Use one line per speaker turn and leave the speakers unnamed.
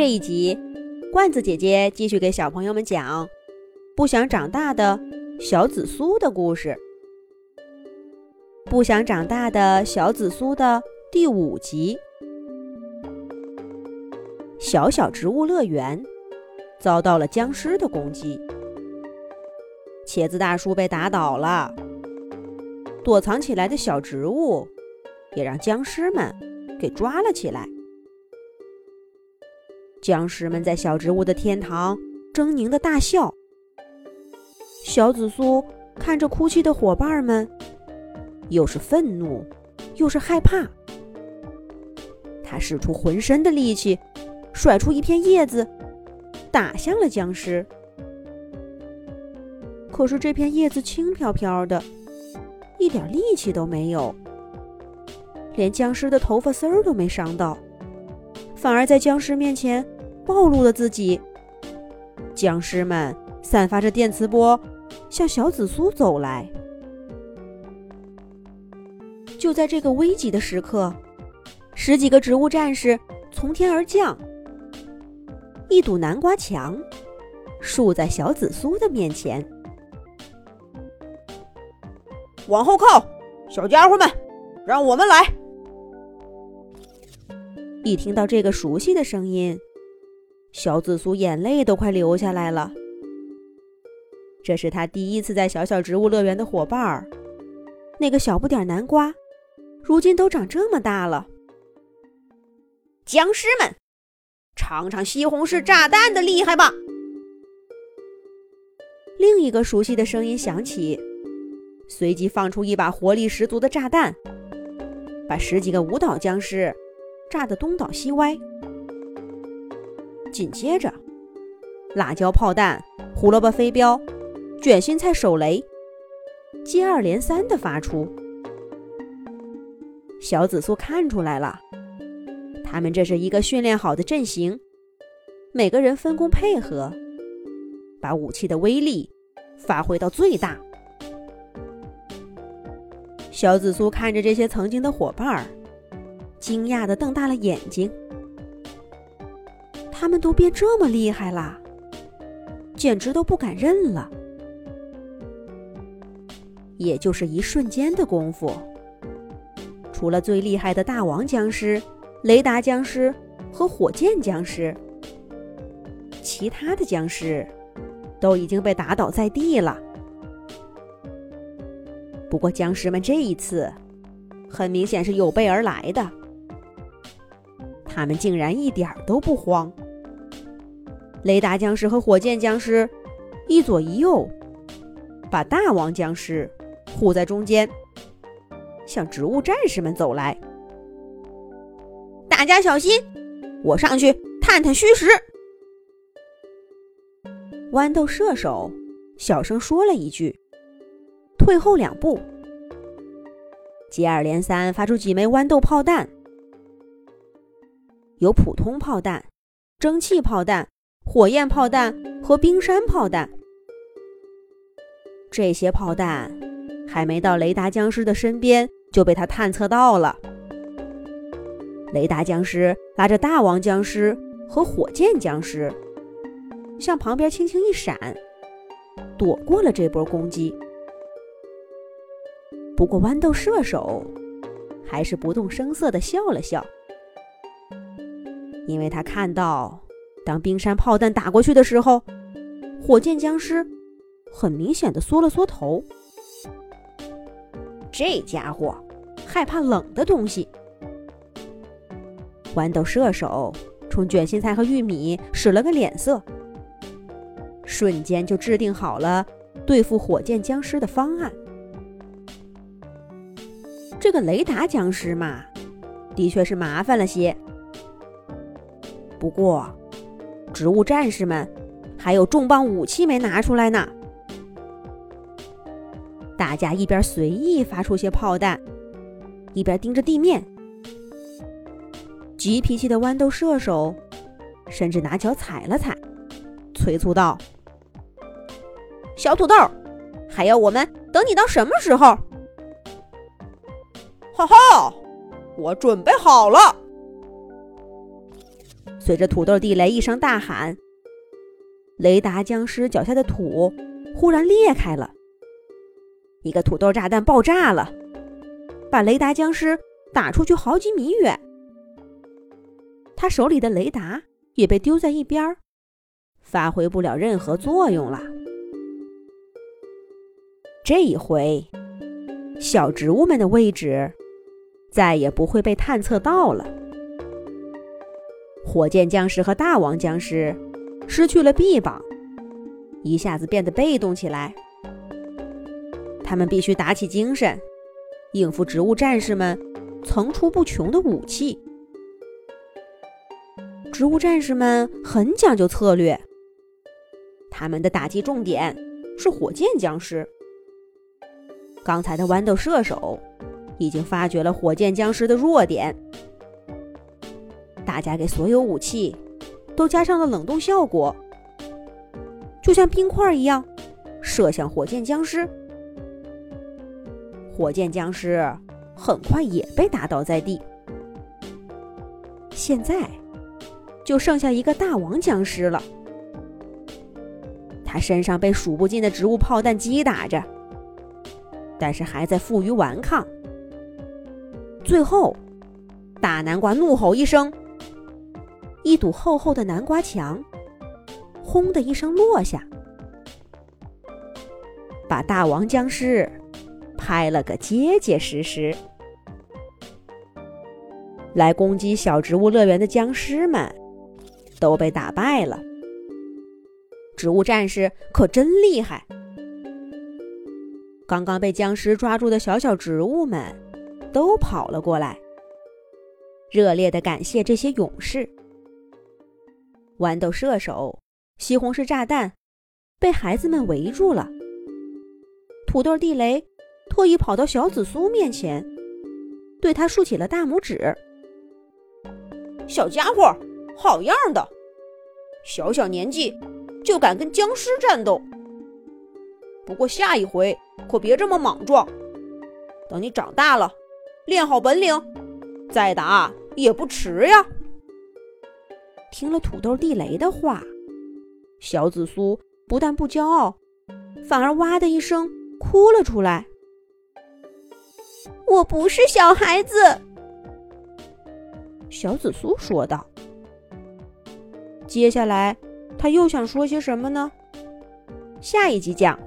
这一集，罐子姐姐继续给小朋友们讲不想长大的小紫苏的故事。不想长大的小紫苏的第五集。小小植物乐园遭到了僵尸的攻击，茄子大叔被打倒了，躲藏起来的小植物也让僵尸们给抓了起来。僵尸们在小植物的天堂狰狞的大笑。小紫苏看着哭泣的伙伴们，又是愤怒，又是害怕。他使出浑身的力气，甩出一片叶子，打向了僵尸。可是这片叶子轻飘飘的，一点力气都没有，连僵尸的头发丝儿都没伤到。反而在僵尸面前暴露了自己。僵尸们散发着电磁波，向小紫苏走来。就在这个危急的时刻，十几个植物战士从天而降，一堵南瓜墙竖在小紫苏的面前。
往后靠，小家伙们，让我们来！
一听到这个熟悉的声音，小紫苏眼泪都快流下来了。这是他第一次在小小植物乐园的伙伴儿，那个小不点南瓜，如今都长这么大了。
僵尸们，尝尝西红柿炸弹的厉害吧！
另一个熟悉的声音响起，随即放出一把活力十足的炸弹，把十几个舞蹈僵尸。炸得东倒西歪。紧接着，辣椒炮弹、胡萝卜飞镖、卷心菜手雷，接二连三的发出。小紫苏看出来了，他们这是一个训练好的阵型，每个人分工配合，把武器的威力发挥到最大。小紫苏看着这些曾经的伙伴儿。惊讶的瞪大了眼睛，他们都变这么厉害了，简直都不敢认了。也就是一瞬间的功夫，除了最厉害的大王僵尸、雷达僵尸和火箭僵尸，其他的僵尸都已经被打倒在地了。不过，僵尸们这一次很明显是有备而来的。他们竟然一点都不慌。雷达僵尸和火箭僵尸一左一右，把大王僵尸护在中间，向植物战士们走来。
大家小心，我上去探探虚实。
豌豆射手小声说了一句，退后两步，接二连三发出几枚豌豆炮弹。有普通炮弹、蒸汽炮弹、火焰炮弹和冰山炮弹。这些炮弹还没到雷达僵尸的身边，就被他探测到了。雷达僵尸拉着大王僵尸和火箭僵尸，向旁边轻轻一闪，躲过了这波攻击。不过豌豆射手还是不动声色地笑了笑。因为他看到，当冰山炮弹打过去的时候，火箭僵尸很明显的缩了缩头。这家伙害怕冷的东西。豌豆射手冲卷心菜和玉米使了个脸色，瞬间就制定好了对付火箭僵尸的方案。这个雷达僵尸嘛，的确是麻烦了些。不过，植物战士们还有重磅武器没拿出来呢。大家一边随意发出些炮弹，一边盯着地面。急脾气的豌豆射手甚至拿脚踩了踩，催促道：“
小土豆，还要我们等你到什么时候？”
哈哈，我准备好了。
随着土豆地雷一声大喊，雷达僵尸脚下的土忽然裂开了，一个土豆炸弹爆炸了，把雷达僵尸打出去好几米远。他手里的雷达也被丢在一边，发挥不了任何作用了。这一回，小植物们的位置再也不会被探测到了。火箭僵尸和大王僵尸失去了臂膀，一下子变得被动起来。他们必须打起精神，应付植物战士们层出不穷的武器。植物战士们很讲究策略，他们的打击重点是火箭僵尸。刚才的豌豆射手已经发觉了火箭僵尸的弱点。大家给所有武器都加上了冷冻效果，就像冰块一样射向火箭僵尸。火箭僵尸很快也被打倒在地。现在就剩下一个大王僵尸了，他身上被数不尽的植物炮弹击打着，但是还在负隅顽抗。最后，大南瓜怒吼一声。一堵厚厚的南瓜墙，轰的一声落下，把大王僵尸拍了个结结实实。来攻击小植物乐园的僵尸们都被打败了。植物战士可真厉害！刚刚被僵尸抓住的小小植物们都跑了过来，热烈的感谢这些勇士。豌豆射手、西红柿炸弹被孩子们围住了。土豆地雷特意跑到小紫苏面前，对他竖起了大拇指：“
小家伙，好样的！小小年纪就敢跟僵尸战斗。不过下一回可别这么莽撞。等你长大了，练好本领，再打也不迟呀。”
听了土豆地雷的话，小紫苏不但不骄傲，反而哇的一声哭了出来。
我不是小孩子，
小紫苏说道。接下来，他又想说些什么呢？下一集讲。